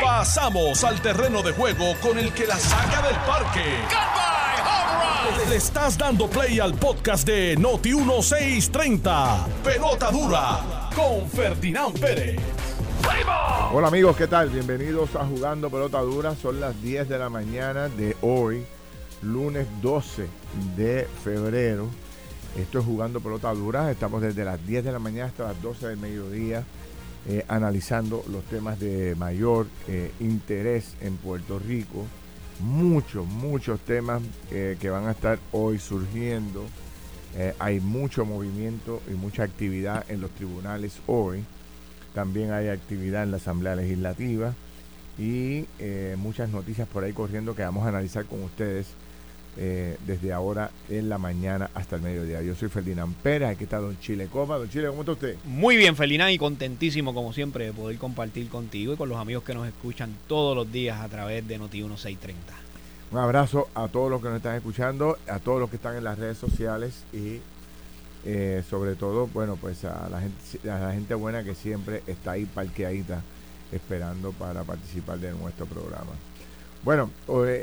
Pasamos al terreno de juego con el que la saca del parque. Le estás dando play al podcast de Noti 1630. Pelota dura con Ferdinand Pérez. Hola amigos, ¿qué tal? Bienvenidos a Jugando Pelota Dura. Son las 10 de la mañana de hoy, lunes 12 de febrero. Esto es Jugando Pelota Dura. Estamos desde las 10 de la mañana hasta las 12 del mediodía eh, analizando los temas de mayor eh, interés en Puerto Rico. Muchos, muchos temas eh, que van a estar hoy surgiendo. hay mucho movimiento y mucha actividad en los tribunales hoy. También hay actividad en la Asamblea Legislativa y muchas noticias por ahí corriendo que vamos a analizar con ustedes eh, desde ahora en la mañana hasta el mediodía. Yo soy Ferdinand Pérez, aquí está Don Chile Copa. Don Chile, ¿cómo está usted? Muy bien, Ferdinand, y contentísimo como siempre de poder compartir contigo y con los amigos que nos escuchan todos los días a través de Noti 1630. Un abrazo a todos los que nos están escuchando, a todos los que están en las redes sociales y eh, sobre todo, bueno, pues a la, gente, a la gente buena que siempre está ahí parqueadita esperando para participar de nuestro programa. Bueno,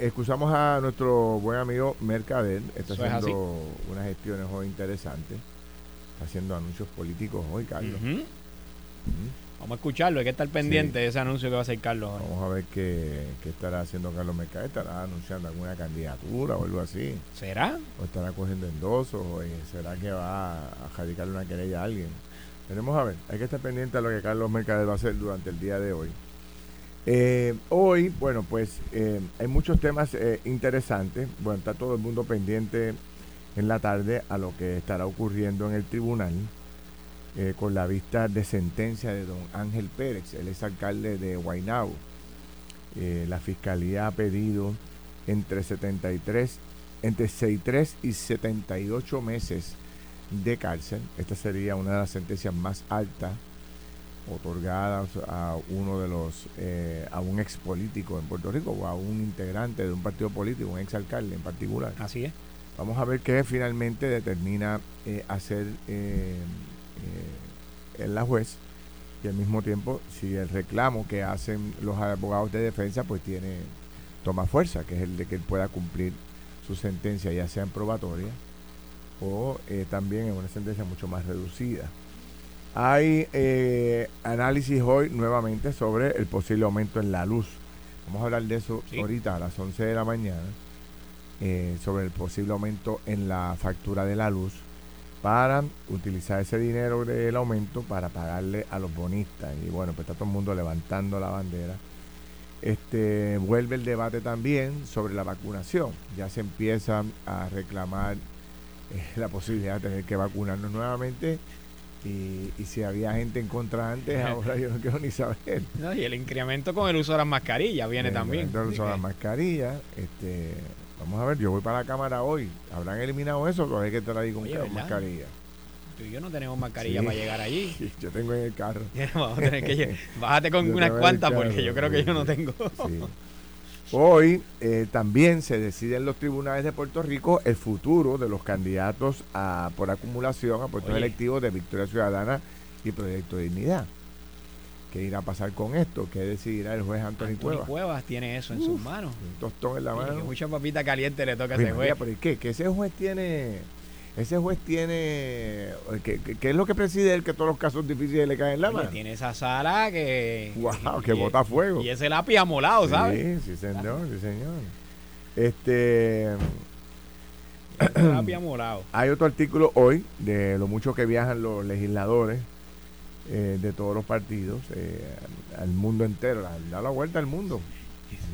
excusamos a nuestro buen amigo Mercader, está haciendo unas gestiones hoy interesantes, está haciendo anuncios políticos hoy, Carlos. Vamos a escucharlo, hay que estar pendiente de ese anuncio que va a hacer Carlos. Vamos a ver qué, estará haciendo Carlos Mercader, estará anunciando alguna candidatura o algo así. ¿Será? O estará cogiendo endosos, o será que va a radicarle una querella a alguien. Tenemos a ver, hay que estar pendiente a lo que Carlos Mercader va a hacer durante el día de hoy. Eh, hoy, bueno, pues eh, hay muchos temas eh, interesantes. Bueno, está todo el mundo pendiente en la tarde a lo que estará ocurriendo en el tribunal con la vista de sentencia de don Ángel Pérez, el ex alcalde de Guaynabo. la fiscalía ha pedido entre 73, entre 63 y 78 meses de cárcel. Esta sería una de las sentencias más altas otorgadas a uno de los, eh, a un ex político en Puerto Rico o a un integrante de un partido político, un ex alcalde en particular. Así es. Vamos a ver qué finalmente determina eh, hacer eh, la juez y al mismo tiempo si el reclamo que hacen los abogados de defensa pues tiene toma fuerza, que es el de que él pueda cumplir su sentencia ya sea en probatoria o también en una sentencia mucho más reducida. Hay eh, análisis hoy nuevamente sobre el posible aumento en la luz. Vamos a hablar de eso ahorita a las 11 de la mañana, eh, sobre el posible aumento en la factura de la luz para utilizar ese dinero del aumento para pagarle a los bonistas. Y bueno, pues está todo el mundo levantando la bandera. Este vuelve el debate también sobre la vacunación. Ya se empieza a reclamar eh, la posibilidad de tener que vacunarnos nuevamente y, si había gente en contra antes, ahora yo no quiero ni saber. y el incremento con el uso de las mascarillas viene también. El uso de las mascarillas, este, vamos a ver, yo voy para la cámara hoy. ¿Habrán eliminado eso o hay que estar ahí con mascarilla? Tú y yo no tenemos mascarilla para llegar allí. yo tengo en el carro. Vamos a tener que Bájate con unas cuantas porque yo creo que yo no tengo. Hoy eh, también se decide en los tribunales de Puerto Rico el futuro de los candidatos a, por acumulación a puestos electivos de Victoria Ciudadana y Proyecto de Dignidad. ¿Qué irá a pasar con esto? ¿Qué decidirá el juez Antonio Cuevas? Cuevas tiene eso en sus manos. Un tostón en la mano. mucha papita caliente le toca a ese juez. ¿Pero qué? Que ese juez tiene ese juez tiene. ¿qué, es lo que preside él que todos los casos difíciles le caen en la mano? Tiene esa sala que. ¡Wow! Que bota fuego. Y ese lápiz amolado, ¿sabes? Sí, sí, señor, sí, señor. Este. lápiz amolado. Hay otro artículo hoy de lo mucho que viajan los legisladores eh, de todos los partidos eh, al mundo entero, da la vuelta al mundo.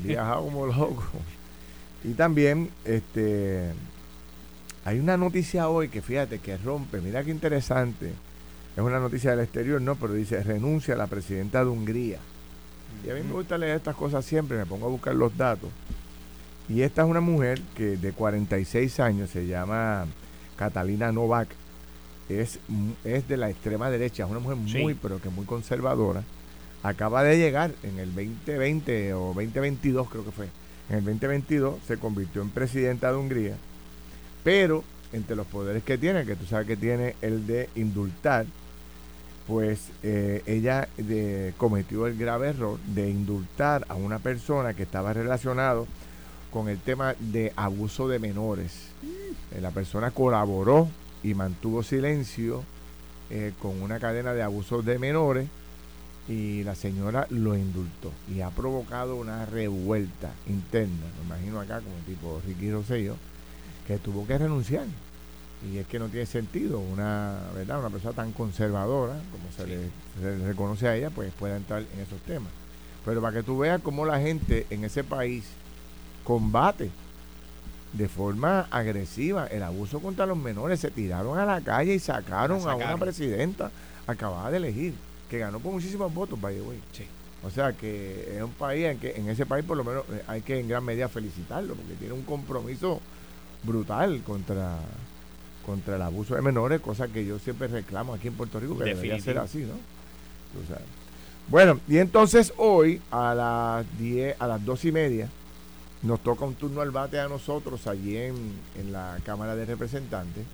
Viajado como loco. Y también, este hay una noticia hoy que fíjate que rompe, mira qué interesante. Es una noticia del exterior, no, pero dice renuncia a la presidenta de Hungría. Y a mí me gusta leer estas cosas siempre, me pongo a buscar los datos. Y esta es una mujer que de 46 años se llama Catalina Novak. Es, es de la extrema derecha, es una mujer muy, pero que muy conservadora. Acaba de llegar en el 2020 o 2022 creo que fue. En el 2022 se convirtió en presidenta de Hungría pero entre los poderes que tiene, que tú sabes que tiene el de indultar, pues eh, ella cometió el grave error de indultar a una persona que estaba relacionado con el tema de abuso de menores. Eh, la persona colaboró y mantuvo silencio eh, con una cadena de abusos de menores y la señora lo indultó y ha provocado una revuelta interna, me imagino acá como tipo Ricky Rosselló, que tuvo que renunciar. Y es que no tiene sentido una verdad una persona tan conservadora como se, le, reconoce a ella pues pueda entrar en esos temas. Pero para que tú veas cómo la gente en ese país combate de forma agresiva el abuso contra los menores se tiraron a la calle y sacaron, a una presidenta acabada de elegir que ganó por muchísimos votos by the way. O sea que es un país en que en ese país por lo menos eh, hay que en gran medida felicitarlo porque tiene un compromiso brutal contra contra el abuso de menores, cosa que yo siempre reclamo aquí en Puerto Rico, que debería ser así, ¿no? Bueno, y entonces hoy a las 10, a las dos y media, nos toca un turno al bate a nosotros allí en, en la Cámara de Representantes.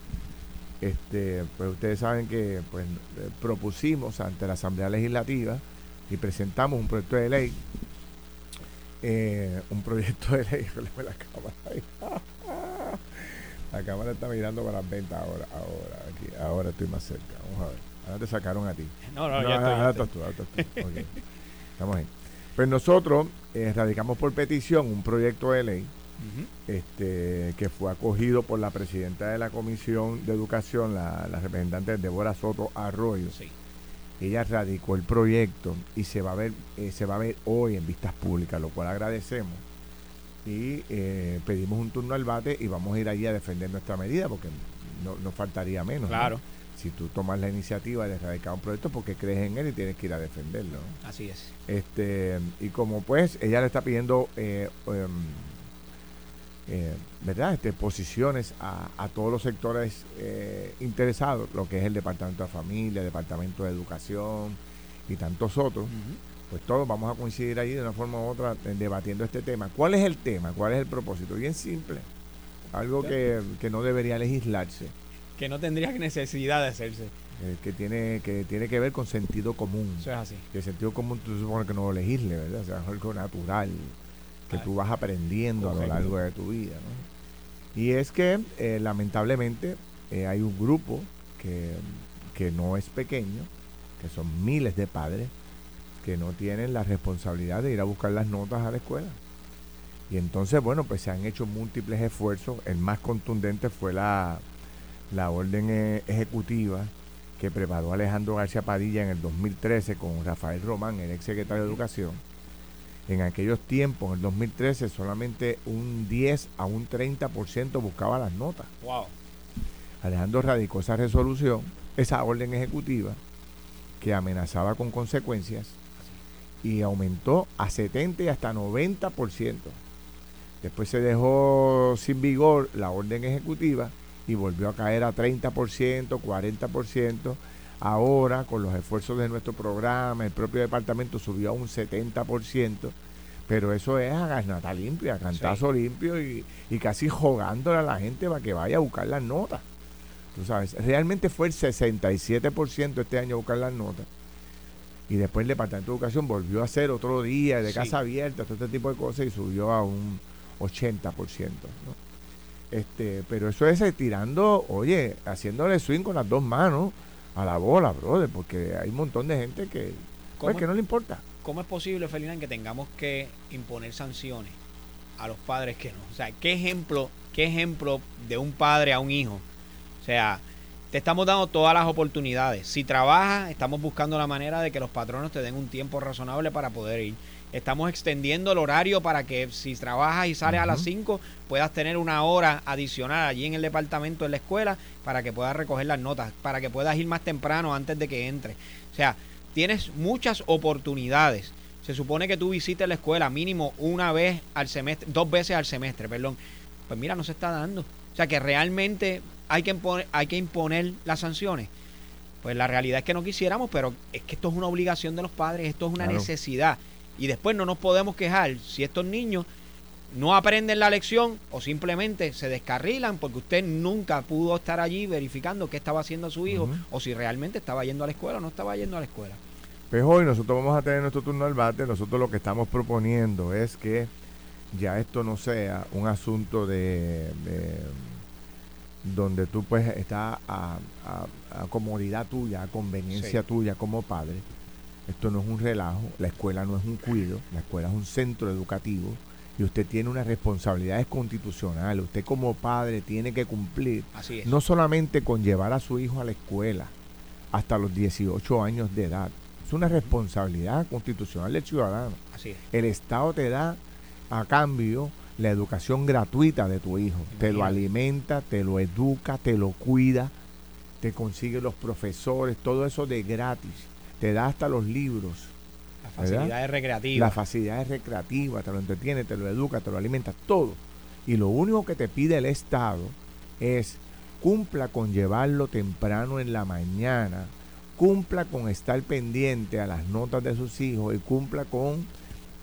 Este, pues ustedes saben que pues, eh, propusimos ante la Asamblea Legislativa y presentamos un proyecto de ley, eh, un proyecto de ley, la cámara la cámara está mirando para las ventas ahora, ahora, aquí, ahora estoy más cerca. Vamos a ver. Ahora te sacaron a ti. No, no, ya, estoy, ahora estás tú, ahora estás tú. Estamos ahí. Pues nosotros eh, radicamos por petición un proyecto de ley este, que fue acogido por la presidenta de la Comisión de Educación, la, la representante Débora Soto Arroyo. Sí. Ella radicó el proyecto y se va a ver, eh, se va a ver hoy en vistas públicas, lo cual agradecemos y eh, pedimos un turno al bate y vamos a ir allí a defender nuestra medida porque no nos faltaría menos. Claro. Si tú tomas la iniciativa de erradicar un proyecto porque crees en él y tienes que ir a defenderlo. Así es. Este, y como pues ella le está pidiendo, eh, em, eh, ¿verdad? Este, posiciones a, a todos los sectores interesados, lo que es el Departamento de Familia, el Departamento de Educación y tantos otros pues todos vamos a coincidir allí de una forma u otra eh, debatiendo este tema. ¿Cuál es el tema? ¿Cuál es el propósito? Bien simple. Algo que, no debería legislarse. Que no tendría necesidad de hacerse. Eh, que tiene que tiene que ver con sentido común. Eso es así. Que el sentido común tú supones que no lo legisle, ¿verdad? O sea, es algo natural que tú vas aprendiendo a lo largo de tu vida. ¿no? Y es que, eh, lamentablemente, hay un grupo que, que no es pequeño, que son miles de padres, que no tienen la responsabilidad de ir a buscar las notas a la escuela. Y entonces, bueno, pues se han hecho múltiples esfuerzos. El más contundente fue la, la orden eh, ejecutiva que preparó Alejandro García Padilla en el 2013 con Rafael Román, el ex secretario de Educación. En aquellos tiempos, en el 2013, solamente un 10 a un 30% buscaba las notas. Wow. Alejandro radicó esa resolución, esa orden ejecutiva, que amenazaba con consecuencias y aumentó a 70 y hasta 90%. Después se dejó sin vigor la orden ejecutiva y volvió a caer a 30%, 40%. Ahora, con los esfuerzos de nuestro programa, el propio departamento subió a un 70%, pero eso es a garnata limpia, a cantazo limpio y, y, casi jogándole a la gente para que vaya a buscar las notas. Tú sabes, realmente fue el 67% este año a buscar las notas y después el Departamento de Educación volvió a hacer otro día de casa abierta, todo este tipo de cosas y subió a un 80%. ¿no? Este, pero eso es tirando, oye, haciéndole swing con las dos manos a la bola, brother, porque hay un montón de gente que, pues, que no le importa. ¿Cómo es posible, Felina, que tengamos que imponer sanciones a los padres que no? O sea, ¿qué ejemplo, qué ejemplo de un padre a un hijo? O sea, te estamos dando todas las oportunidades. Si trabajas, estamos buscando la manera de que los patronos te den un tiempo razonable para poder ir. Estamos extendiendo el horario para que si trabajas y sales a las 5, puedas tener una hora adicional allí en el departamento de la escuela para que puedas recoger las notas, para que puedas ir más temprano antes de que entre. O sea, tienes muchas oportunidades. Se supone que tú visites la escuela mínimo una vez al semestre, dos veces al semestre, perdón. Pues mira, no se está dando. O sea que realmente hay que, imponer, hay que imponer las sanciones. Pues la realidad es que no quisiéramos, pero es que esto es una obligación de los padres, esto es una necesidad. Y después no nos podemos quejar si estos niños no aprenden la lección o simplemente se descarrilan porque usted nunca pudo estar allí verificando qué estaba haciendo su hijo o si realmente estaba yendo a la escuela o no estaba yendo a la escuela. Pues hoy nosotros vamos a tener nuestro turno al bate. Nosotros lo que estamos proponiendo es que ya esto no sea un asunto de, donde tú pues estás a, comodidad tuya, a conveniencia tuya como padre. Esto no es un relajo, la escuela no es un cuido, la escuela es un centro educativo y usted tiene unas responsabilidades constitucionales. Usted como padre tiene que cumplir no solamente con llevar a su hijo a la escuela hasta los 18 años de edad. Es una responsabilidad constitucional del ciudadano. Así El Estado te da a cambio la educación gratuita de tu hijo. Te lo alimenta, te lo educa, te lo cuida, te consigue los profesores, todo eso de gratis. Te da hasta los libros facilidades recreativas. Las facilidades recreativas, te lo entretiene, te lo educa, te lo alimenta, todo. Y lo único que te pide el Estado es cumpla con llevarlo temprano en la mañana, cumpla con estar pendiente a las notas de sus hijos y cumpla con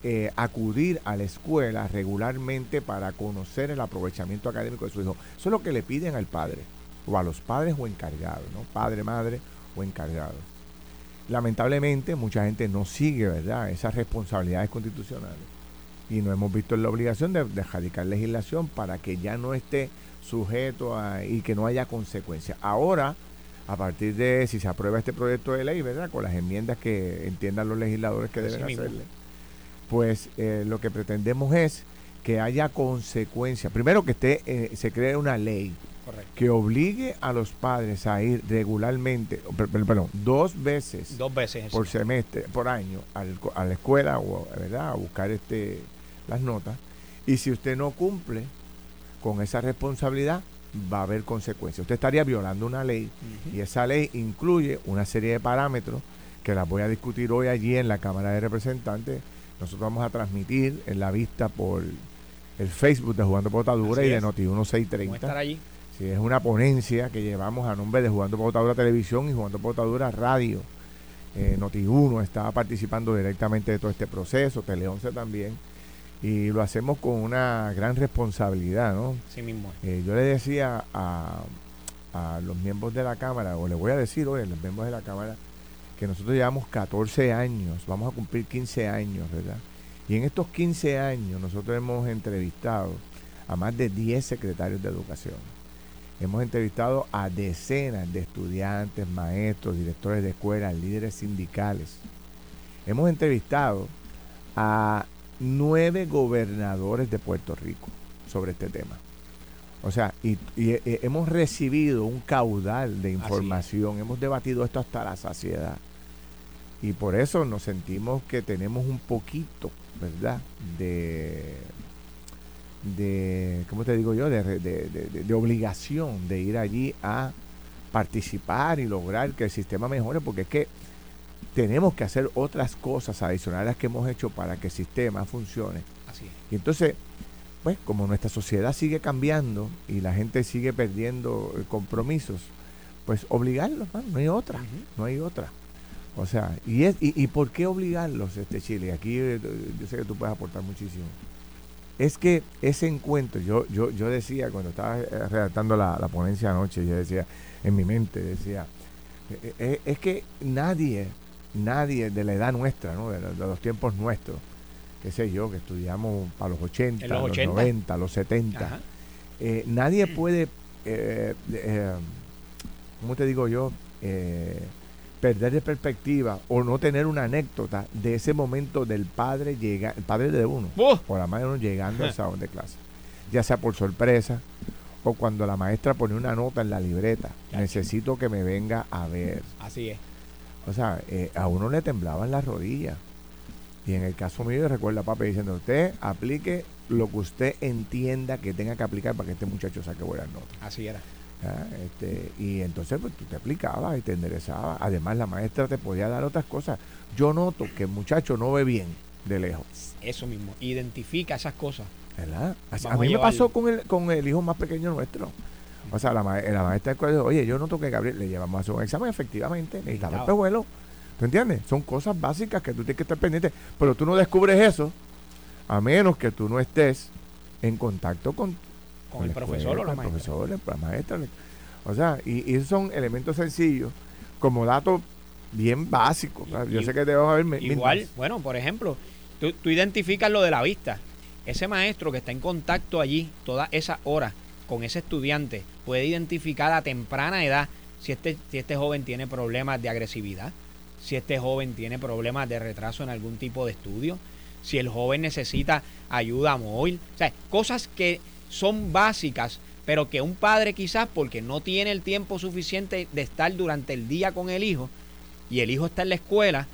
eh, acudir a la escuela regularmente para conocer el aprovechamiento académico de su hijo. Eso es lo que le piden al padre, o a los padres o encargados, ¿no? Padre, madre o encargados lamentablemente mucha gente no sigue, ¿verdad?, esas responsabilidades constitucionales. Y no hemos visto la obligación de, de legislación para que ya no esté sujeto a, y que no haya consecuencias. Ahora, a partir de si se aprueba este proyecto de ley, ¿verdad?, con las enmiendas que entiendan los legisladores que deben hacerle, pues eh, lo que pretendemos es que haya consecuencias. Primero que esté, eh, se cree una ley que obligue a los padres a ir regularmente, perdón, dos veces, dos veces por semestre, por año, a la escuela o ¿verdad? a buscar este las notas. Y si usted no cumple con esa responsabilidad, va a haber consecuencias. Usted estaría violando una ley y esa ley incluye una serie de parámetros que las voy a discutir hoy allí en la Cámara de Representantes. Nosotros vamos a transmitir en la vista por el Facebook de Jugando Potadura y de Noti 1630. estar allí? es una ponencia que llevamos a nombre de Jugando Potadura Televisión y Jugando Potadura Radio. Eh, Noti1 está participando directamente de todo este proceso, Tele 11 también, y lo hacemos con una gran responsabilidad, ¿no? Sí mismo. Eh, yo le decía a, a los miembros de la Cámara, o le voy a decir hoy a los miembros de la Cámara, que nosotros llevamos 14 años, vamos a cumplir 15 años, ¿verdad? Y en estos 15 años nosotros hemos entrevistado a más de 10 secretarios de educación Hemos entrevistado a decenas de estudiantes, maestros, directores de escuelas, líderes sindicales. Hemos entrevistado a nueve gobernadores de Puerto Rico sobre este tema. O sea, y, eh, hemos recibido un caudal de información, hemos debatido esto hasta la saciedad. Y por eso nos sentimos que tenemos un poquito, ¿verdad?, de de, ¿cómo te digo yo?, de, de, obligación de ir allí a participar y lograr que el sistema mejore, porque es que tenemos que hacer otras cosas adicionales que hemos hecho para que el sistema funcione. Así Y entonces, pues como nuestra sociedad sigue cambiando y la gente sigue perdiendo compromisos, pues obligarlos, no hay otra, no hay otra. O sea, ¿y, es, y, y por qué obligarlos, este Chile? Aquí eh, yo sé que tú puedes aportar muchísimo es que ese encuentro, yo, yo, yo decía cuando estaba eh, redactando la, ponencia anoche, yo decía, en mi mente, decía, eh, es que nadie, nadie de la edad nuestra, ¿no? de, los tiempos nuestros, qué sé yo, que estudiamos para los 80, los, 90, los 70, nadie puede, ¿cómo te digo yo? Perder de perspectiva o no tener una anécdota de ese momento del padre llega, el padre de uno, por la madre uno llegando al salón de clase, ya sea por sorpresa o cuando la maestra pone una nota en la libreta, necesito que me venga a ver. Así es. O sea, eh, a uno le temblaban las rodillas. Y en el caso mío, recuerda papi diciendo, usted aplique lo que usted entienda que tenga que aplicar para que este muchacho saque buenas notas. Así era. ¿Ah? Este, y entonces pues, tú te aplicabas y te enderezabas. Además, la maestra te podía dar otras cosas. Yo noto que el muchacho no ve bien de lejos. Eso mismo, identifica esas cosas. ¿Verdad? a mí me pasó con el, con el hijo más pequeño nuestro. O sea, la, la maestra del colegio, oye, yo noto que Gabriel le llevamos a hacer un examen, efectivamente, necesitaba el pejuelo. ¿Tú entiendes? Son cosas básicas que tú tienes que estar pendiente, pero tú no descubres eso a menos que tú no estés en contacto con, con, el profesor o la maestra. profesores, la maestra. O sea, y, esos son elementos sencillos, como datos bien básicos. Yo sé que a ver. Igual, bueno, por ejemplo, tú, tú identificas lo de la vista. Ese maestro que está en contacto allí toda esa hora con ese estudiante puede identificar a temprana edad si este, si este joven tiene problemas de agresividad, si este joven tiene problemas de retraso en algún tipo de estudio, si el joven necesita ayuda móvil, o sea, cosas que son básicas, pero que un padre quizás porque no tiene el tiempo suficiente de estar durante el día con el hijo y el hijo está en la escuela,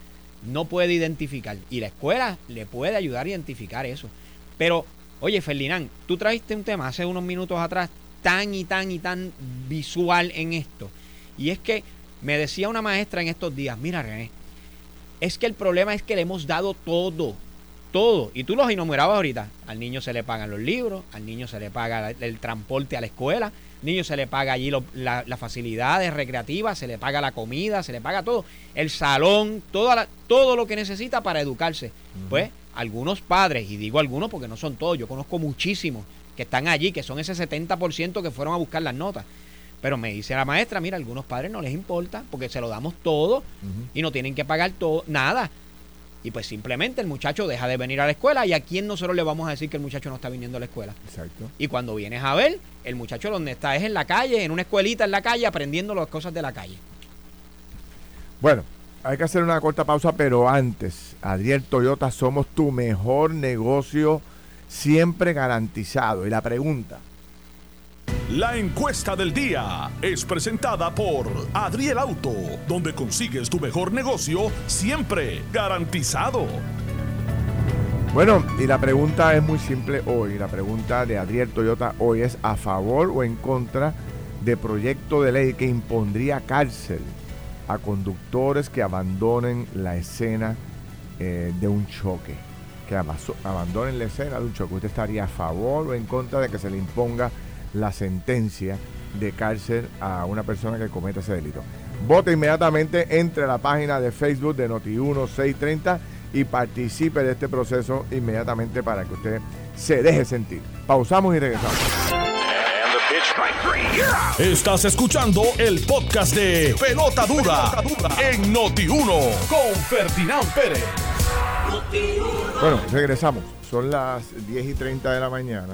no puede identificar. Y la escuela le puede ayudar a identificar eso. Pero, oye, Ferdinand, tú trajiste un tema hace unos minutos atrás tan y tan y tan visual en esto. Y es que me decía una maestra en estos días, mira René, es que el problema es que le hemos dado todo, todo. Y tú los enumerabas ahorita. Al niño se le pagan los libros, al niño se le paga el, transporte a la escuela, al niño se le paga allí las facilidades recreativas, se le paga la comida, se le paga todo. El salón, toda todo lo que necesita para educarse. Pues algunos padres, y digo algunos porque no son todos, yo conozco muchísimos que están allí, que son ese 70% que fueron a buscar las notas. Pero me dice la maestra, mira, a algunos padres no les importa porque se lo damos todo y no tienen que pagar todo, nada. Y pues simplemente el muchacho deja de venir a la escuela y a quién nosotros le vamos a decir que el muchacho no está viniendo a la escuela. Exacto. Y cuando vienes a ver, el muchacho donde está es en la calle, en una escuelita en la calle, aprendiendo las cosas de la calle. Bueno, hay que hacer una corta pausa, pero antes, Adriel Toyota, somos tu mejor negocio siempre garantizado. Y la pregunta. La encuesta del día es presentada por Adriel Auto, donde consigues tu mejor negocio siempre garantizado. Bueno, y la pregunta es muy simple hoy. La pregunta de Adriel Toyota hoy es a favor o en contra de proyecto de ley que impondría cárcel a conductores que abandonen la escena eh, de un choque, que abandonen la escena de un choque. ¿Usted estaría a favor o en contra de que se le imponga la sentencia de cárcel a una persona que cometa ese delito? Vote inmediatamente entre la página de Facebook de Noti1630 y participe de este proceso inmediatamente para que usted se deje sentir. Pausamos y regresamos. Estás escuchando el podcast de Pelota Dura, en Noti1 con Ferdinand Pérez. Bueno, regresamos. Son las 10 y 30 de la mañana.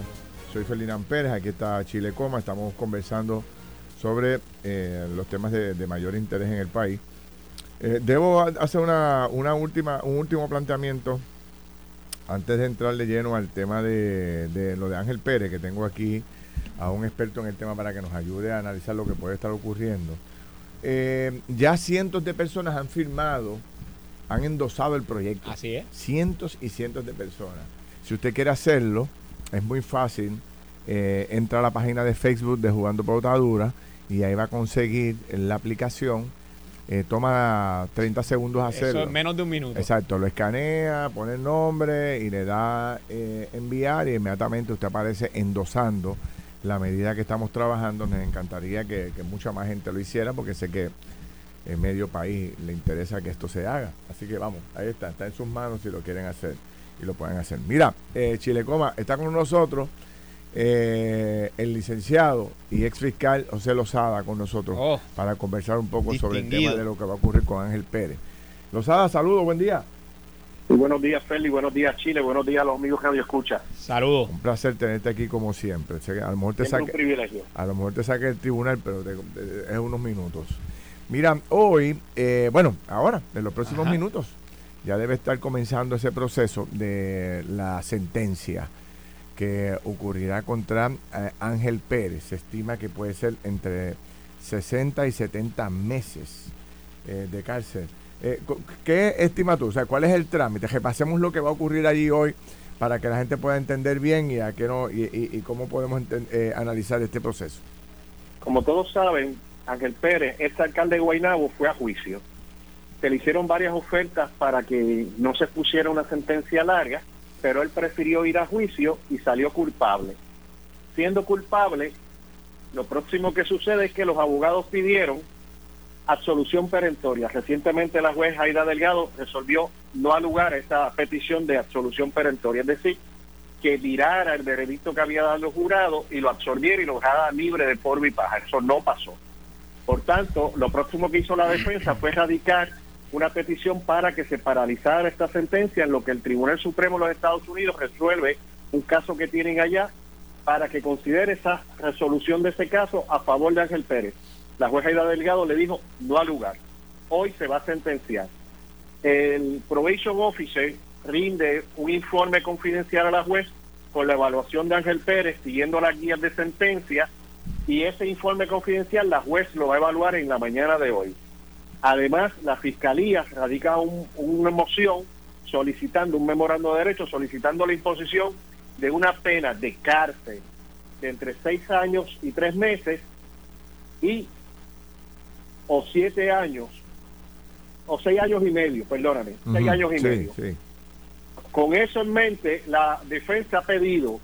Soy Ferdinand Pérez, aquí está Chile Coma. Estamos conversando sobre eh, los temas de, mayor interés en el país. Eh, debo hacer una, última, un último planteamiento antes de entrar de lleno al tema de, de lo de Ángel Pérez, que tengo aquí a un experto en el tema para que nos ayude a analizar lo que puede estar ocurriendo. Eh, ya cientos de personas han firmado, han endosado el proyecto. Así es. Cientos y cientos de personas. Si usted quiere hacerlo, es muy fácil. Eh, entra a la página de Facebook de Jugando Pautadura y ahí va a conseguir la aplicación. Eh, toma 30 segundos hacerlo. Eso menos de un minuto. Exacto, lo escanea, pone el nombre y le da enviar y inmediatamente usted aparece endosando la medida que estamos trabajando, nos encantaría que, mucha más gente lo hiciera porque sé que en medio país le interesa que esto se haga. Así que vamos, ahí está, está en sus manos si lo quieren hacer y lo pueden hacer. Mira, eh, Chilecoma está con nosotros. Eh, el licenciado y ex fiscal José Lozada con nosotros oh. para conversar un poco sobre el tema de lo que va a ocurrir con Ángel Pérez. Lozada, saludos, buen día buenos días, Feli. Buenos días, Chile. Buenos días a los amigos que nos escuchan. Saludos. Un placer tenerte aquí como siempre. A lo mejor te saque, A lo mejor te saque el tribunal, pero es unos minutos. Mira, hoy, eh, bueno, ahora, en los próximos minutos, ya debe estar comenzando ese proceso de la sentencia que ocurrirá contra eh, Ángel Pérez. Se estima que puede ser entre 60 y 70 meses eh, de cárcel. Eh, ¿Qué estima tú? ¿cuál es el trámite? Repasemos lo que va a ocurrir allí hoy para que la gente pueda entender bien y a qué no y, cómo podemos analizar este proceso. Como todos saben, Ángel Pérez, este alcalde de Guaynabo, fue a juicio. Se le hicieron varias ofertas para que no se pusiera una sentencia larga, pero él prefirió ir a juicio y salió culpable. Siendo culpable, lo próximo que sucede es que los abogados pidieron absolución perentoria. Recientemente la juez Aida Delgado resolvió no alugar esa petición de absolución perentoria, es decir, que virara el veredicto que había dado el jurado y lo absorbiera y lo dejara libre de polvo y paja. Eso no pasó. Por tanto, lo próximo que hizo la defensa fue radicar una petición para que se paralizara esta sentencia en lo que el Tribunal Supremo de los Estados Unidos resuelve un caso que tienen allá para que considere esa resolución de ese caso a favor de Ángel Pérez. La jueza Aida Delgado le dijo no al lugar. Hoy se va a sentenciar. El probation officer rinde un informe confidencial a la juez con la evaluación de Ángel Pérez siguiendo las guías de sentencia y ese informe confidencial la juez lo va a evaluar en la mañana de hoy. Además, la Fiscalía radica una moción solicitando un memorando de derecho, solicitando la imposición de una pena de cárcel de entre seis años y tres meses y o siete años o seis años y medio, perdóname, seis años y medio. Con eso en mente, la defensa ha pedido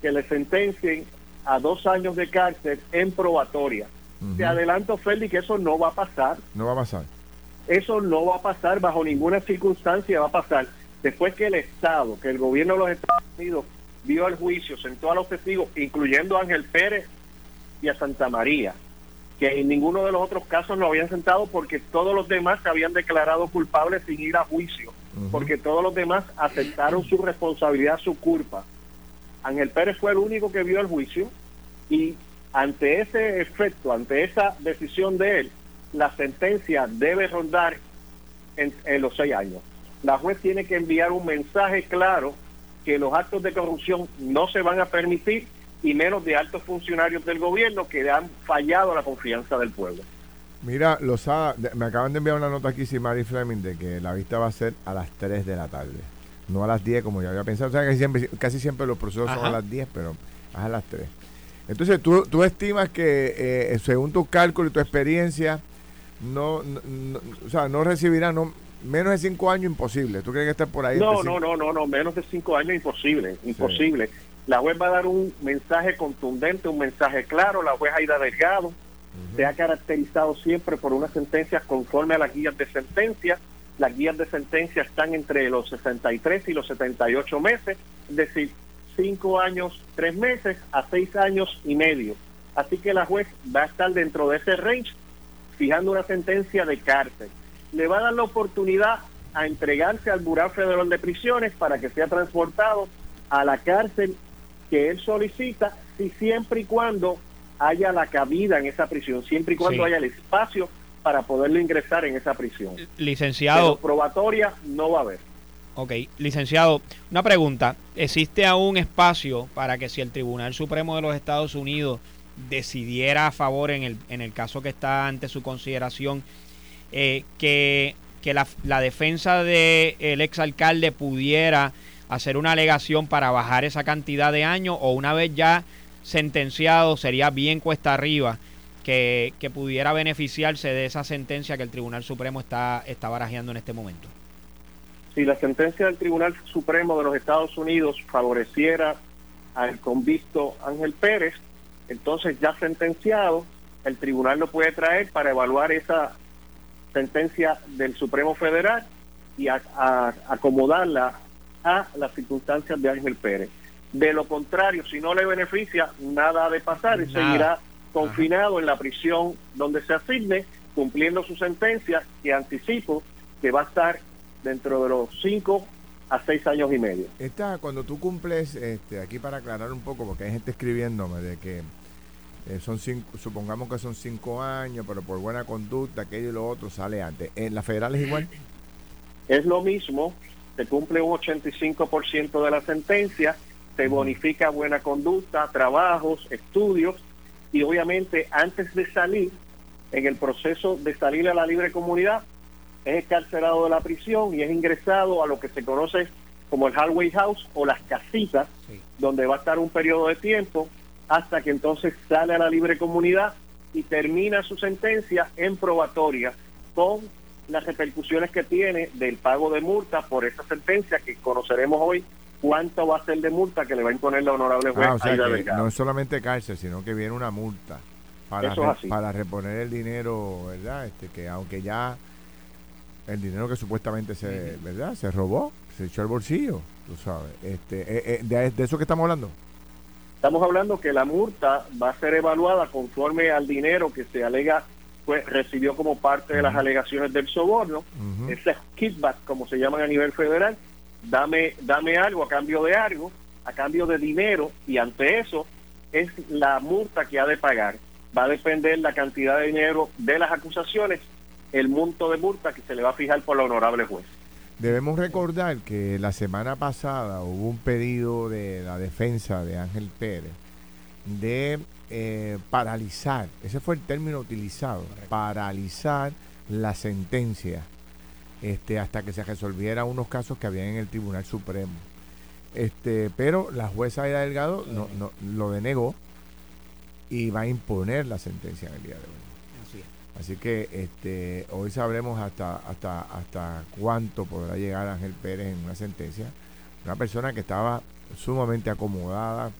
que le sentencien a dos años de cárcel en probatoria. Te adelanto, Félix, que eso no va a pasar. No va a pasar. Eso no va a pasar bajo ninguna circunstancia, va a pasar. Después que el Estado, que el gobierno de los Estados Unidos vio el juicio, sentó a los testigos, incluyendo a Ángel Pérez y a Santa María, que en ninguno de los otros casos lo habían sentado porque todos los demás se habían declarado culpables sin ir a juicio, porque todos los demás aceptaron su responsabilidad, su culpa. Ángel Pérez fue el único que vio el juicio y ante ese efecto, ante esa decisión de él, la sentencia debe rondar en, los seis años. La juez tiene que enviar un mensaje claro que los actos de corrupción no se van a permitir y menos de altos funcionarios del gobierno que han fallado la confianza del pueblo. Mira, Lozada, me acaban de enviar una nota aquí, Mary Fleming, de que la vista va a ser a las 3 de la tarde, no a las 10 como yo había pensado. O sea, casi siempre, casi siempre los procesos son a las 10, pero es a las 3. Entonces, ¿tú, tú estimas que, eh, según tu cálculo y tu experiencia, no, no, o sea, no recibirá no, menos de cinco años imposible. ¿Tú crees que está por ahí? No, no, no, no, no, menos de cinco años imposible, imposible. La juez va a dar un mensaje contundente, un mensaje claro. La juez Aida Delgado se ha caracterizado siempre por unas sentencias conforme a las guías de sentencia. Las guías de sentencia están entre los 63 y los 78 meses, es decir, cinco años, tres meses a seis años y medio. Así que la juez va a estar dentro de ese range fijando una sentencia de cárcel. Le va a dar la oportunidad a entregarse al Bureau Federal de Prisiones para que sea transportado a la cárcel que él solicita, si siempre y cuando haya la cabida en esa prisión, siempre y cuando haya el espacio para poderlo ingresar en esa prisión. Licenciado. probatoria no va a haber. Ok, licenciado, una pregunta. ¿Existe aún espacio para que si el Tribunal Supremo de los Estados Unidos decidiera a favor en el, en el caso que está ante su consideración, eh, que, que la, la, defensa del ex exalcalde pudiera hacer una alegación para bajar esa cantidad de años o una vez ya sentenciado sería bien cuesta arriba que, que pudiera beneficiarse de esa sentencia que el Tribunal Supremo está, está barajeando en este momento? Si la sentencia del Tribunal Supremo de los Estados Unidos favoreciera al convicto Ángel Pérez, entonces ya sentenciado, el tribunal lo puede traer para evaluar esa sentencia del Supremo Federal y acomodarla a las circunstancias de Ángel Pérez. De lo contrario, si no le beneficia, nada ha de pasar y seguirá confinado en la prisión donde se asigne, cumpliendo su sentencia, que anticipo que va a estar dentro de los cinco a seis años y medio. Esta, cuando tú cumples, este, aquí para aclarar un poco, porque hay gente escribiéndome de que eh, son cinco, supongamos que son cinco años, pero por buena conducta, aquello y lo otro sale antes. ¿En la federal es igual? Es lo mismo, se cumple un 85% de la sentencia, se bonifica buena conducta, trabajos, estudios, y obviamente antes de salir, en el proceso de salir a la libre comunidad, es encarcelado de la prisión y es ingresado a lo que se conoce como el halfway house o las casitas, donde va a estar un periodo de tiempo hasta que entonces sale a la libre comunidad y termina su sentencia en probatoria con las repercusiones que tiene del pago de multa por esa sentencia que conoceremos hoy cuánto va a ser de multa que le va a imponer la honorable juez. Ah, no es solamente cárcel, sino que viene una multa para, para reponer el dinero, ¿verdad? Este que aunque ya el dinero que supuestamente se, ¿verdad? Se robó, se echó el bolsillo, tú sabes. Este, eh, eh, de, de, eso que estamos hablando? Estamos hablando que la multa va a ser evaluada conforme al dinero que se alega pues recibió como parte de las alegaciones del soborno, ese kickback, como se llaman a nivel federal, dame, dame algo a cambio de algo, a cambio de dinero, y ante eso es la multa que ha de pagar. Va a depender la cantidad de dinero de las acusaciones, el monto de multa que se le va a fijar por la honorable juez. Debemos recordar que la semana pasada hubo un pedido de la defensa de Ángel Pérez de eh, paralizar, ese fue el término utilizado, paralizar la sentencia este, hasta que se resolviera unos casos que había en el Tribunal Supremo. Este, pero la jueza Aida Delgado no, no, lo denegó y va a imponer la sentencia en el día de hoy. Así, que este, hoy sabremos hasta, hasta, hasta cuánto podrá llegar Ángel Pérez en una sentencia. Una persona que estaba sumamente acomodada,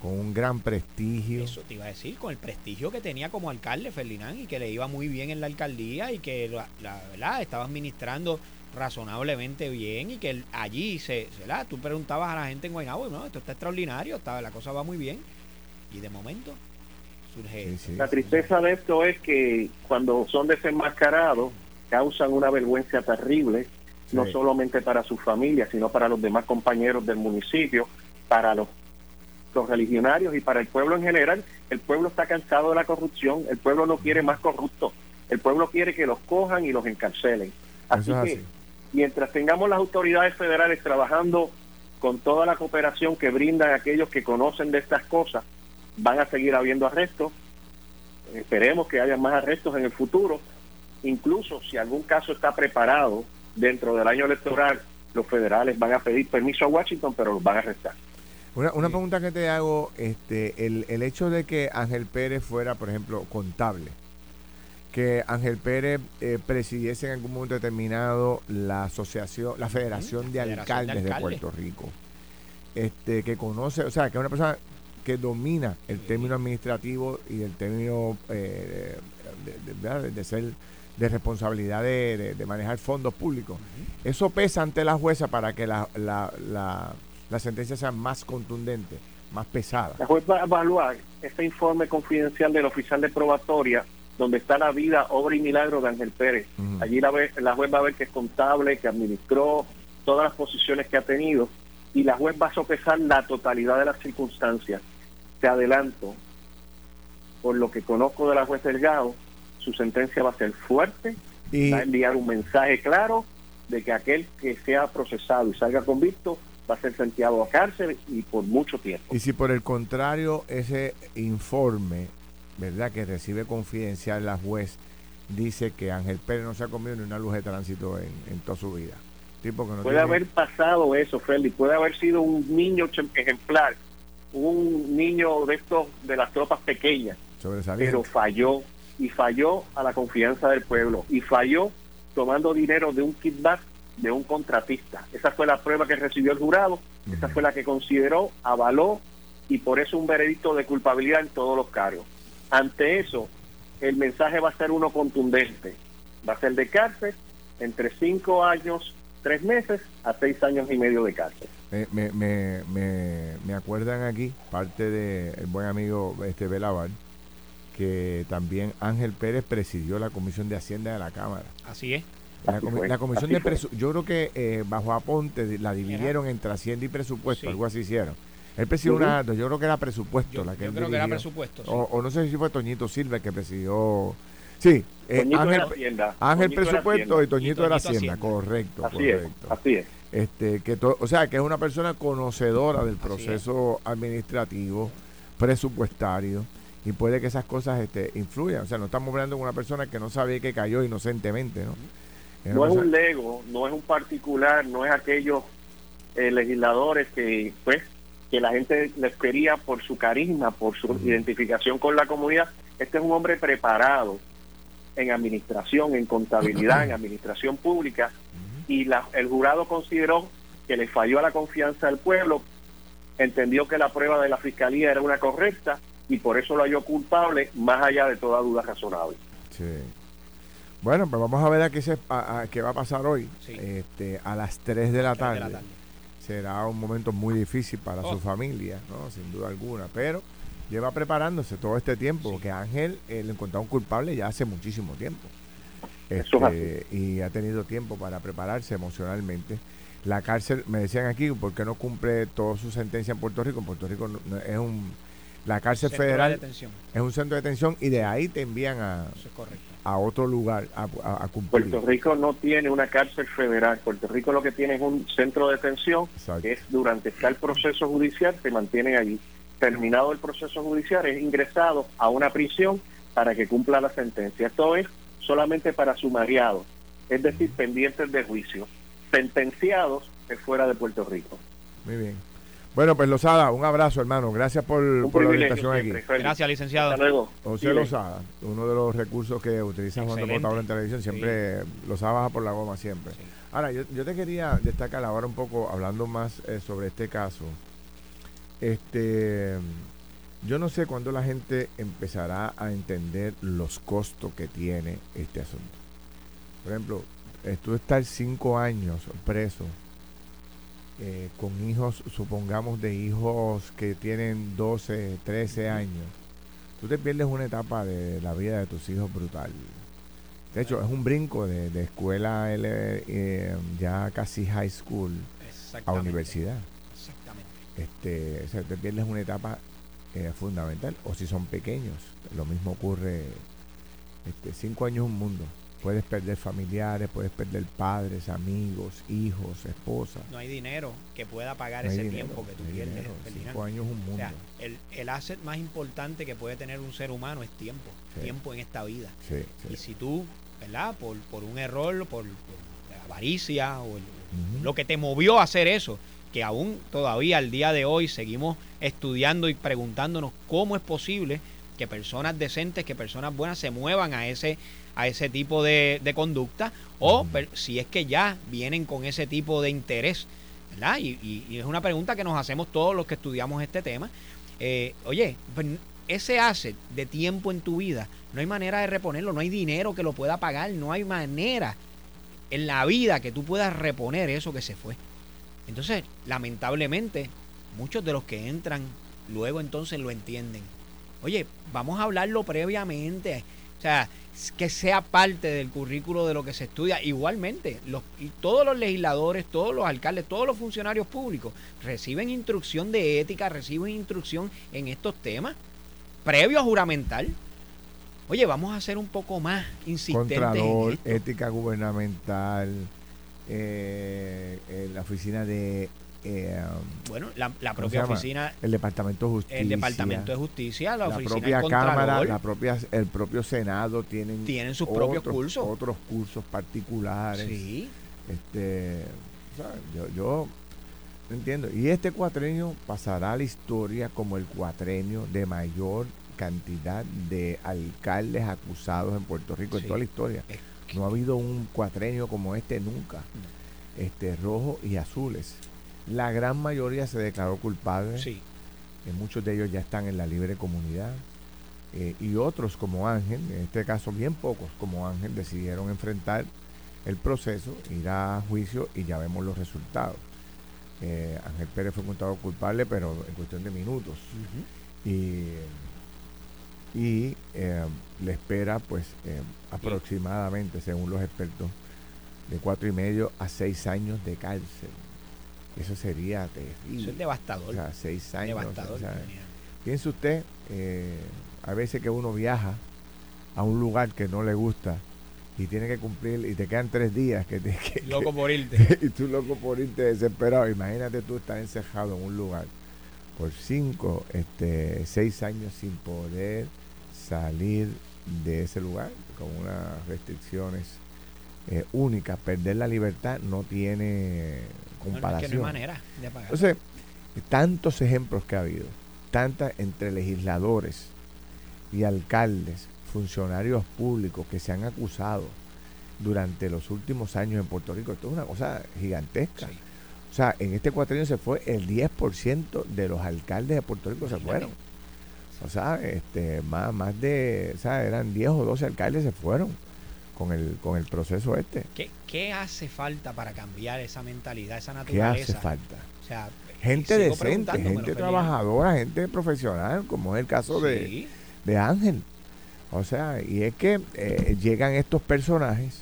con un gran prestigio. Eso te iba a decir, con el prestigio que tenía como alcalde Ferdinand y que le iba muy bien en la alcaldía y que la, verdad estaba administrando razonablemente bien y que allí se, ¿verdad? tú preguntabas a la gente en Guaynabo, no, esto está extraordinario, está, la cosa va muy bien y de momento surge La tristeza de esto es que cuando son desenmascarados causan una vergüenza terrible, no solamente para su familia, sino para los demás compañeros del municipio, para los los religionarios y para el pueblo en general, el pueblo está cansado de la corrupción, el pueblo no quiere más corruptos, el pueblo quiere que los cojan y los encarcelen. Así que mientras tengamos las autoridades federales trabajando con toda la cooperación que brindan aquellos que conocen de estas cosas, van a seguir habiendo arrestos. Esperemos que haya más arrestos en el futuro. Incluso si algún caso está preparado dentro del año electoral, los federales van a pedir permiso a Washington, pero los van a arrestar. Una, una pregunta que te hago, este, el, el hecho de que Ángel Pérez fuera, por ejemplo, contable, que Ángel Pérez eh, presidiese en algún momento determinado la asociación, la Federación, de, Alcaldes de, Puerto Rico, este, que conoce, o sea, que es una persona que domina el término administrativo y el término eh, de, de, ser de responsabilidad de, manejar fondos públicos. Eso pesa ante la jueza para que la, la, la la sentencia sea más contundente, más pesada. La juez va a evaluar este informe confidencial del oficial de probatoria donde está la vida, obra y milagro de Ángel Pérez. Allí la, la juez va a ver que es contable, que administró todas las posiciones que ha tenido y la juez va a sopesar la totalidad de las circunstancias. Te adelanto, por lo que conozco de la juez Delgado, su sentencia va a ser fuerte, y... va a enviar un mensaje claro de que aquel que sea procesado y salga convicto va a ser sentado a cárcel y por mucho tiempo. Y si por el contrario ese informe, ¿verdad?, que recibe confidencial la juez, dice que Ángel Pérez no se ha comido ni una luz de tránsito en, toda su vida. Tipo que no puede haber pasado eso, Freddy, puede haber sido un niño ejemplar, un niño de estos, de las tropas pequeñas, pero falló, y falló a la confianza del pueblo, y falló tomando dinero de un kickback de un contratista. Esa fue la prueba que recibió el jurado, esa fue la que consideró, avaló y por eso un veredicto de culpabilidad en todos los cargos. Ante eso, el mensaje va a ser uno contundente. Va a ser de cárcel entre cinco años, tres meses a seis años y medio de cárcel. Me, me, me, me acuerdan aquí, parte del buen amigo este Belavar, que también Ángel Pérez presidió la Comisión de Hacienda de la Cámara. Así es. La, comisión de presupuesto, yo creo que eh, bajo Aponte la dividieron entre Hacienda y Presupuesto, algo así hicieron. Él presidió una, yo creo que era presupuesto la que Yo creo que era presupuesto. O, no sé si fue Toñito Silva que presidió. Sí, eh, Ángel, Presupuesto y Toñito, de la Hacienda, correcto, así correcto. Es, así es. Este, que o sea, que es una persona conocedora del proceso administrativo, presupuestario y puede que esas cosas este, influyan. O sea, no estamos hablando de una persona que no sabía que cayó inocentemente, ¿no? No es un lego, no es un particular, no es aquellos eh, legisladores que, pues, que la gente les quería por su carisma, por su identificación con la comunidad. Este es un hombre preparado en administración, en contabilidad, en administración pública, y la, el jurado consideró que le falló a la confianza del pueblo, entendió que la prueba de la fiscalía era una correcta y por eso lo halló culpable, más allá de toda duda razonable. Sí. Bueno, pues vamos a ver a qué, se, qué va a pasar hoy. Este, a las 3 de la, tarde. Será un momento muy difícil para su oh. familia, ¿no? sin duda alguna. Pero lleva preparándose todo este tiempo, porque Ángel eh, le encontraron culpable ya hace muchísimo tiempo. Este, y ha tenido tiempo para prepararse emocionalmente. La cárcel, me decían aquí, ¿por qué no cumple toda su sentencia en Puerto Rico? En Puerto Rico es un... La cárcel federal es un centro de detención y de ahí te envían a, a otro lugar a, cumplir. Puerto Rico no tiene una cárcel federal. Puerto Rico lo que tiene es un centro de detención que es durante está el proceso judicial, se mantiene allí. Terminado el proceso judicial, es ingresado a una prisión para que cumpla la sentencia. Esto es solamente para sumariados, es decir, pendientes de juicio sentenciados es fuera de Puerto Rico. Muy bien. Bueno, pues Lozada, un abrazo, hermano. Gracias por, la invitación aquí. Gracias, licenciado. Hasta luego. José Lozada, uno de los recursos que utiliza Juan Pablo en televisión, siempre Lozada baja por la goma, siempre. Ahora, yo, te quería destacar ahora un poco, hablando más eh, sobre este caso. Este, yo no sé cuándo la gente empezará a entender los costos que tiene este asunto. Por ejemplo, tú estar cinco años preso eh, con hijos, supongamos de hijos que tienen 12, 13 años, tú te pierdes una etapa de la vida de tus hijos brutal. De hecho, es un brinco de, escuela eh, ya casi high school a universidad. Este, te pierdes una etapa eh, fundamental. O si son pequeños, lo mismo ocurre. Este, cinco años un mundo. Puedes perder familiares, puedes perder padres, amigos, hijos, esposas. No hay dinero que pueda pagar ese tiempo que tú pierdes. Cinco años un mundo. el, el, asset más importante que puede tener un ser humano es tiempo. Tiempo en esta vida. y si tú, ¿verdad? Por, por un error, por, avaricia o lo que te movió a hacer eso, que aún todavía al día de hoy seguimos estudiando y preguntándonos cómo es posible que personas decentes, que personas buenas se muevan a ese a ese tipo de, conducta o si es que ya vienen con ese tipo de interés. ¿verdad? Y, es una pregunta que nos hacemos todos los que estudiamos este tema. Eh, oye, pues, ese asset de tiempo en tu vida, no hay manera de reponerlo, no hay dinero que lo pueda pagar, no hay manera en la vida que tú puedas reponer eso que se fue. Entonces, lamentablemente, muchos de los que entran luego entonces lo entienden. Oye, vamos a hablarlo previamente. O sea, que sea parte del currículo de lo que se estudia. Igualmente, los, y todos los legisladores, todos los alcaldes, todos los funcionarios públicos reciben instrucción de ética, reciben instrucción en estos temas, previo a juramental. Oye, vamos a ser un poco más insistentes. Contralor, ética gubernamental, eh, la oficina de eh, bueno, la, propia oficina. El Departamento de Justicia. El Departamento de Justicia, la, propia Cámara, la propia, el propio Senado tienen, tienen sus propios cursos. Otros cursos particulares. Sí. Este, yo, yo entiendo. Y este cuatrenio pasará a la historia como el cuatrenio de mayor cantidad de alcaldes acusados en Puerto Rico en toda la historia. No ha habido un cuatrenio como este nunca. Este, rojo y azules. La gran mayoría se declaró culpable. Sí. Eh, muchos de ellos ya están en la libre comunidad. Eh, y otros como Ángel, en este caso bien pocos como Ángel, decidieron enfrentar el proceso, ir a juicio y ya vemos los resultados. Eh, Ángel Pérez fue encontrado culpable, pero en cuestión de minutos. Y, y le espera, pues, aproximadamente, según los expertos, de cuatro y medio a seis años de cárcel. Eso sería terrible. Eso es devastador. O sea, seis años. piense usted, eh, a veces que uno viaja a un lugar que no le gusta y tiene que cumplir y te quedan tres días que te loco por irte y tú loco por irte desesperado imagínate tú estar encerrado en un lugar por cinco este seis años sin poder salir de ese lugar con unas restricciones eh, únicas perder la libertad no tiene comparación. manera de Entonces, tantos ejemplos que ha habido, tantas entre legisladores y alcaldes, funcionarios públicos que se han acusado durante los últimos años en Puerto Rico. Esto es una cosa gigantesca. O sea, en este cuatrienio se fue el 10% de los alcaldes de Puerto Rico se fueron. O sea, este, más, más de, o sea, eran 10 o 12 alcaldes se fueron con el, con el proceso este. ¿Qué, ¿Qué hace falta para cambiar esa mentalidad, esa ¿Qué naturaleza? hace falta? O sea, Gente decente, gente trabajadora, gente profesional, como es el caso de, Sí, de Ángel. O sea, y es que eh, llegan estos personajes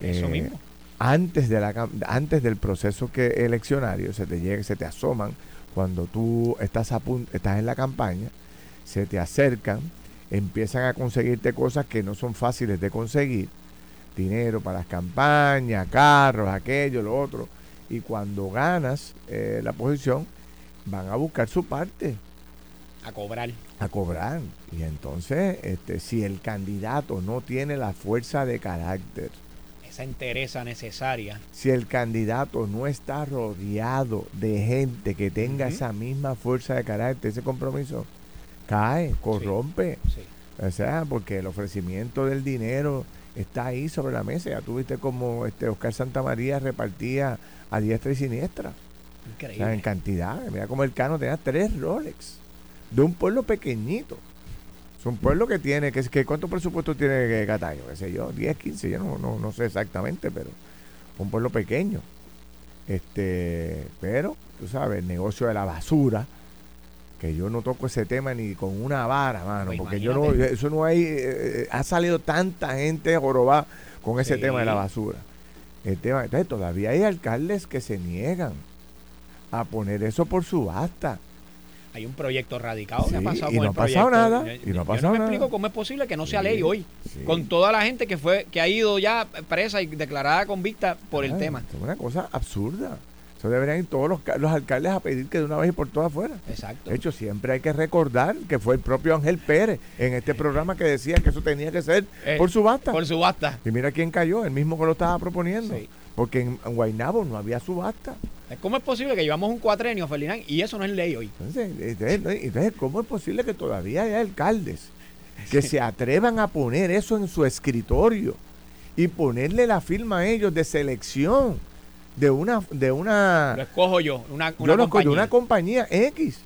eso eh, mismo. antes de la antes del proceso que eleccionario se te llega, se te asoman cuando tú estás a pun- estás en la campaña, se te acercan, empiezan a conseguirte cosas que no son fáciles de conseguir, dinero para las campañas, carros, aquello, lo otro, y cuando ganas eh, la posición van a buscar su parte A cobrar. a cobrar. Y entonces, este, si el candidato no tiene la fuerza de carácter, Esa entereza necesaria. si el candidato no está rodeado de gente que tenga esa misma fuerza de carácter, ese compromiso, cae, corrompe. Sí. O sea, porque el ofrecimiento del dinero está ahí sobre la mesa. Ya tuviste como este Oscar Santamaría repartía a diestra y siniestra. O sea, en Increíble. cantidad. Mira como el Cano tenía tres Rolex de un pueblo pequeñito. Es un pueblo que tiene, que, que ¿cuánto presupuesto tiene Cataño? ¿Qué sé yo? 10, 15, yo no, no, no sé exactamente, pero un pueblo pequeño. Este, pero, tú sabes, el negocio de la basura, que yo no toco ese tema ni con una vara, mano, Pues porque yo no, eso no hay, eh, eh, ha salido tanta gente jorobada con ese Sí. tema de la basura. El tema, entonces todavía hay alcaldes que se niegan a poner eso por subasta. Hay un proyecto radicado que ha pasado y con no el ha pasado proyecto. nada, Yo- y no ha yo pasado me nada. explico cómo es posible que no sea Sí, ley hoy. sí. Con toda la gente que fue que ha ido ya presa y declarada convicta por el Ah, tema. Es una cosa absurda. Eso deberían ir todos los alcaldes a pedir que de una vez y por todas fuera. Exacto. De hecho, siempre hay que recordar que fue el propio Ángel Pérez en este programa que decía que eso tenía que ser Eh, por subasta. Por subasta. Y mira quién cayó, el mismo que lo estaba proponiendo. Porque en, en Guaynabo no había subasta. ¿Cómo es posible que llevamos un cuatrenio, Ferdinand, y eso no es ley hoy? Entonces, entonces, ¿cómo es posible que todavía haya alcaldes que se atrevan a poner eso en su escritorio y ponerle la firma a ellos de selección de una de una Lo escojo yo, una, yo una lo escojo, de compañía. una compañía X?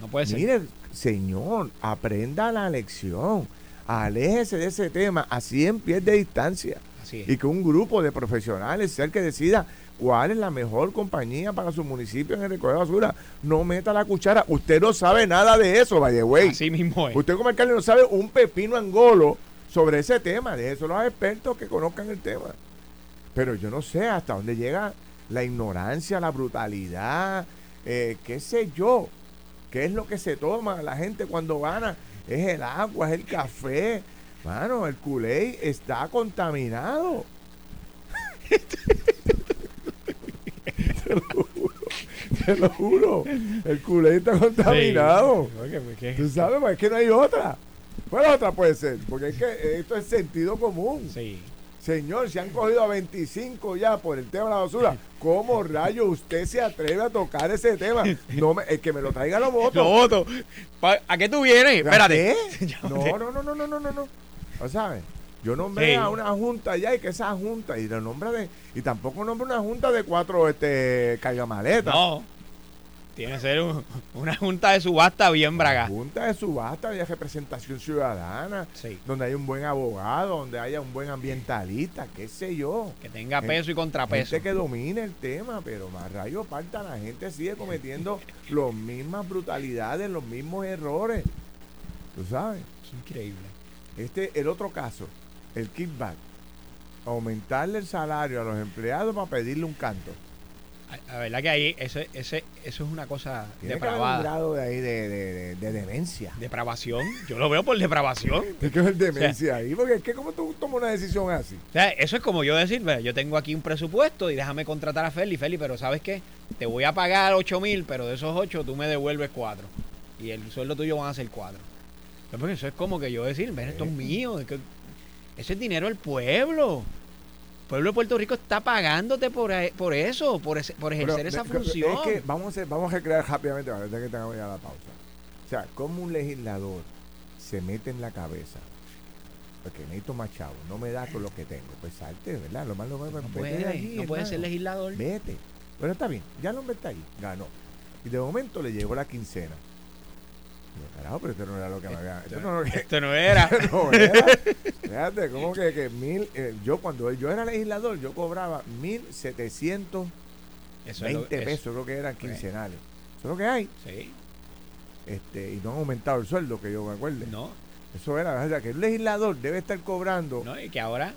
no puede ser. Mire, señor, aprenda la lección. Aléjese de ese tema a 100 pies de distancia Así. Y que un grupo de profesionales sea el que decida cuál es la mejor compañía para su municipio en el recoger de basura. No meta la cuchara. Usted no sabe nada de eso, güey. Así mismo es. Usted como alcalde no sabe un pepino angolo sobre ese tema. De eso los expertos que conozcan el tema. Pero yo no sé hasta dónde llega la ignorancia, la brutalidad, eh, qué sé yo. ¿Qué es lo que se toma la gente cuando gana? Es el agua, es el café. Mano, el culé está contaminado. te lo juro, te lo juro. El culé está contaminado. Sí. Tú sabes, pues es que no hay otra. ¿Cuál otra puede ser? Porque es que esto es sentido común. Sí. Señor, se han cogido a 25 ya por el tema de la basura. ¿Cómo rayo usted se atreve a tocar ese tema? No me, el que me lo traiga lo voto. Lo voto. Pa- ¿A qué tú vienes? Espérate. No, no, no, no, no, no, no, no. ¿O sabes? Yo nombré Sí. a una junta ya y que esa junta, y la nombra de, y tampoco nombré una junta de cuatro este cargamaletas. No. Tiene que ser un- una junta de subasta bien braga. Junta de subasta de representación ciudadana, Sí. donde hay un buen abogado, donde haya un buen ambientalista, qué sé yo. Que tenga peso y contrapeso. Gente que domine el tema, pero más rayo falta, la gente sigue cometiendo las mismas brutalidades, los mismos errores. ¿Tú sabes? Increíble. Este, el otro caso, el kickback. Aumentarle el salario a los empleados para pedirle un canto. La verdad que ahí ese, ese, eso es una cosa Tiene haber un depravada. grado de ahí de, de, de- de demencia. Depravación. Yo lo veo por depravación. Tiene que haber demencia ahí, porque es que como tú tomas una decisión así. O sea, eso es como yo decir, "Ve, yo tengo aquí un presupuesto y déjame contratar a Feli, Feli, pero ¿sabes qué? Te voy a pagar 8 mil, pero de esos 8 tú me devuelves 4. Y el sueldo tuyo van a ser 4. Porque eso es como que yo decir, ven, esto es mío. es que- ese es dinero del pueblo. El pueblo de Puerto Rico está pagándote por, e- por eso, por, ese- por ejercer Pero, esa función. Es que vamos a, vamos a recrear rápidamente, ahora que tengamos ya la pausa. O sea, como un legislador se mete en la cabeza, porque necesito más chavo, no me da con lo que tengo, pues salte, ¿verdad? Lo más lo no puede, allí, no puede ser legislador. Vete. Pero está bien, ya el hombre está ahí, ganó. Y de momento le llegó la quincena. Carajo, pero esto no era lo que me había. Esto Esto, no era lo que. esto no era. no era. Fíjate, como que, que mil. eh, yo, cuando yo era legislador, yo cobraba mil setecientos Eso es lo- veinte eso- pesos, creo que eran quincenales. Eso es lo que hay. Sí. Este, y no han aumentado el sueldo, que yo me acuerde. No, Eso era, o sea, que un legislador debe estar cobrando. no, y que ahora.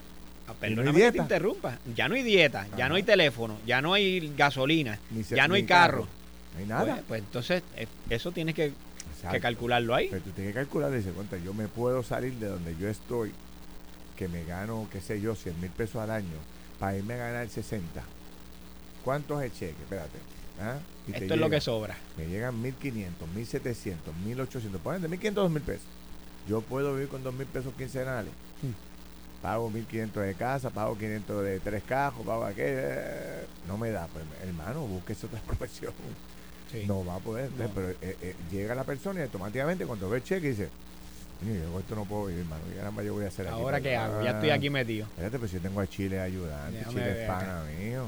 ah, Y no Perdóname que te interrumpa. Ya no hay dieta, ya no hay teléfono, ya no hay gasolina, se- ya no hay carro. No hay nada. Pues, pues entonces, eh, eso tienes que, Exacto. que calcularlo ahí. Pero tú tienes que calcular y decir, cuenta, yo me puedo salir de donde yo estoy, que me gano, qué sé yo, 100 mil pesos al año, para irme a ganar 60. ¿Cuánto es el cheque? Espérate. ¿Ah? Y Esto es lo que sobra. Me llegan 1500, 1700, 1800. Ponen de 1500 a 2000 pesos. Yo puedo vivir con 2000 pesos quincenales. Hmm. Pago 1500 de casa, pago 500 de tres cajos, pago aquello. eh, No me da. Pues, hermano, búsquese otra profesión. Sí. No va a poder. No. Pero eh, eh, llega la persona y automáticamente cuando ve el cheque dice, "Coño, yo esto no puedo vivir, hermano. ¿Qué caramba yo voy a hacer aquí? Ahora qué hago, ya estoy aquí metido. Espérate, pues yo tengo a Chile ayudante. Déjame Chile es pana mío.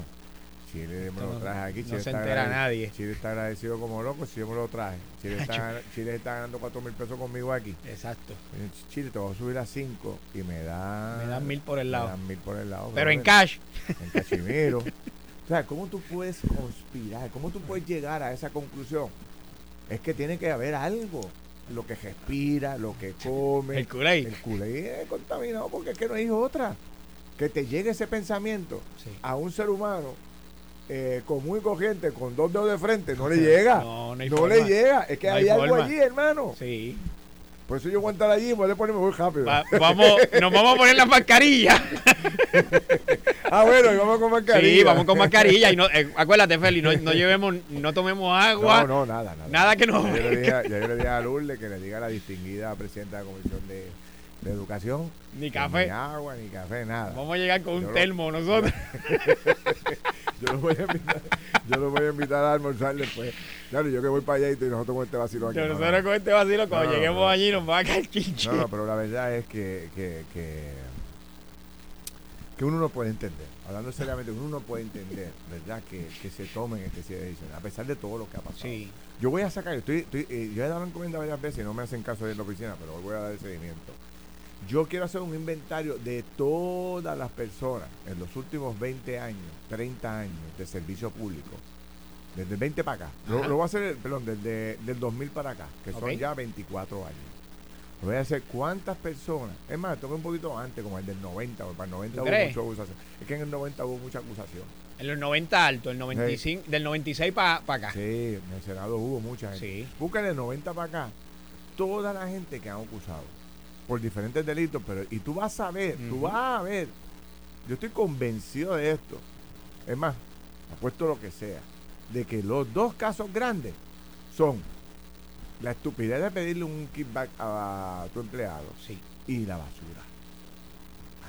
Chile me lo traje aquí. no Chile se está entera nadie. Chile está agradecido como loco si yo me lo traje. Chile está, Chile está ganando 4 mil pesos conmigo aquí. Exacto. Chile, te voy a subir a 5 y me da. Me dan mil por el lado. Me dan mil por el lado. Pero en cash. En cachimiro. o sea, ¿cómo tú puedes conspirar? ¿Cómo tú puedes llegar a esa conclusión? Es que tiene que haber algo. Lo que respira, lo que come. El culé. El culé es contaminado porque es que no hay otra. Que te llegue ese pensamiento Sí. a un ser humano eh, común y corriente con dos dedos de frente, no le llega. No, no hay no forma. le llega. Es que No hay, hay algo allí, hermano. Sí. Por eso yo voy a estar allí y voy a ponerme muy rápido. Va- vamos, nos vamos a poner la mascarilla. ah, bueno, y vamos con mascarilla. Sí, vamos con mascarilla. Y no, eh, acuérdate, Feli, no, no llevemos, no tomemos agua. No, no, nada, nada. Nada que nos- Ya yo, le dije, a- ya yo le dije a Lourdes que le diga a la distinguida presidenta de la Comisión de, de Educación. Ni café. Ni agua, ni café, nada. Vamos a llegar con Yo un lo- termo nosotros. Yo lo voy a invitar, yo lo voy a invitar a almorzar después. Claro, yo que voy para allá y nosotros con este vacilo aquí. Yo no, nosotros no. con este vacilo, cuando No, lleguemos no. allí, nos va a caer chinche. No, pero la verdad es que, que, que, que uno no puede entender, hablando seriamente, uno no puede entender, ¿verdad? Que, que se tomen este tipo de decisiones, a pesar de todo lo que ha pasado. Sí. Yo voy a sacar, estoy, estoy, eh, yo he dado encomienda varias veces y no me hacen caso de la oficina, pero hoy voy a dar el seguimiento. Yo quiero hacer un inventario de todas las personas en los últimos 20 años, 30 años de servicio público. Desde el 20 para acá. Lo, lo voy a hacer, perdón, desde del 2000 para acá, que son Ok. ya 24 años. Voy a hacer cuántas personas. Es más, toca un poquito antes, como el del 90, porque para el 90 ¿Tú hubo mucha acusación. Es que en el 90 hubo mucha acusación. En los 90 alto, el 95, del 96 para acá. Sí, en el Senado hubo mucha gente. Sí. Buscan el 90 para acá. Toda la gente que han acusado por diferentes delitos, pero y tú vas a ver, tú vas a ver. Yo estoy convencido de esto. Es más, apuesto lo que sea, de que los dos casos grandes son la estupidez de pedirle un kickback a tu empleado Sí. y la basura.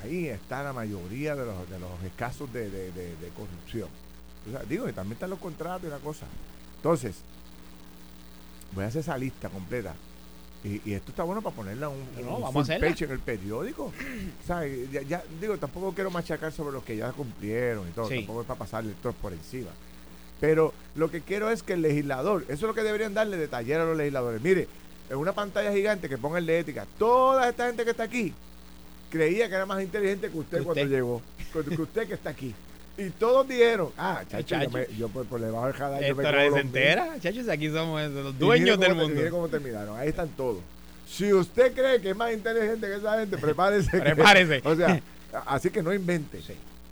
Ahí está la mayoría de los, de los casos de, de- de- de corrupción. O sea, digo, y también están los contratos y la cosa. Entonces, voy a hacer esa lista completa. Y, y esto está bueno para ponerla un, No, un vamos full page en el periódico. O sea, ya, ya- digo, tampoco quiero machacar sobre los que ya cumplieron y todo. Sí. Tampoco es para pasarle todo por encima. Pero lo que quiero es que el legislador, eso es lo que deberían darle de taller a los legisladores. Mire, en una pantalla gigante que ponga el de ética, toda esta gente que está aquí creía que era más inteligente que usted, Que cuando llegó, que usted que está aquí. Y todos dijeron, ah, chacho, yo, chacho. me- yo por, por debajo del radar, yo me entera. Chachos, aquí somos los dueños del cómo y Mire mundo. cómo terminaron. Ahí están todos. Si usted cree que es más inteligente que esa gente, prepárese. que- Prepárese. o sea, así que no invente. Sí.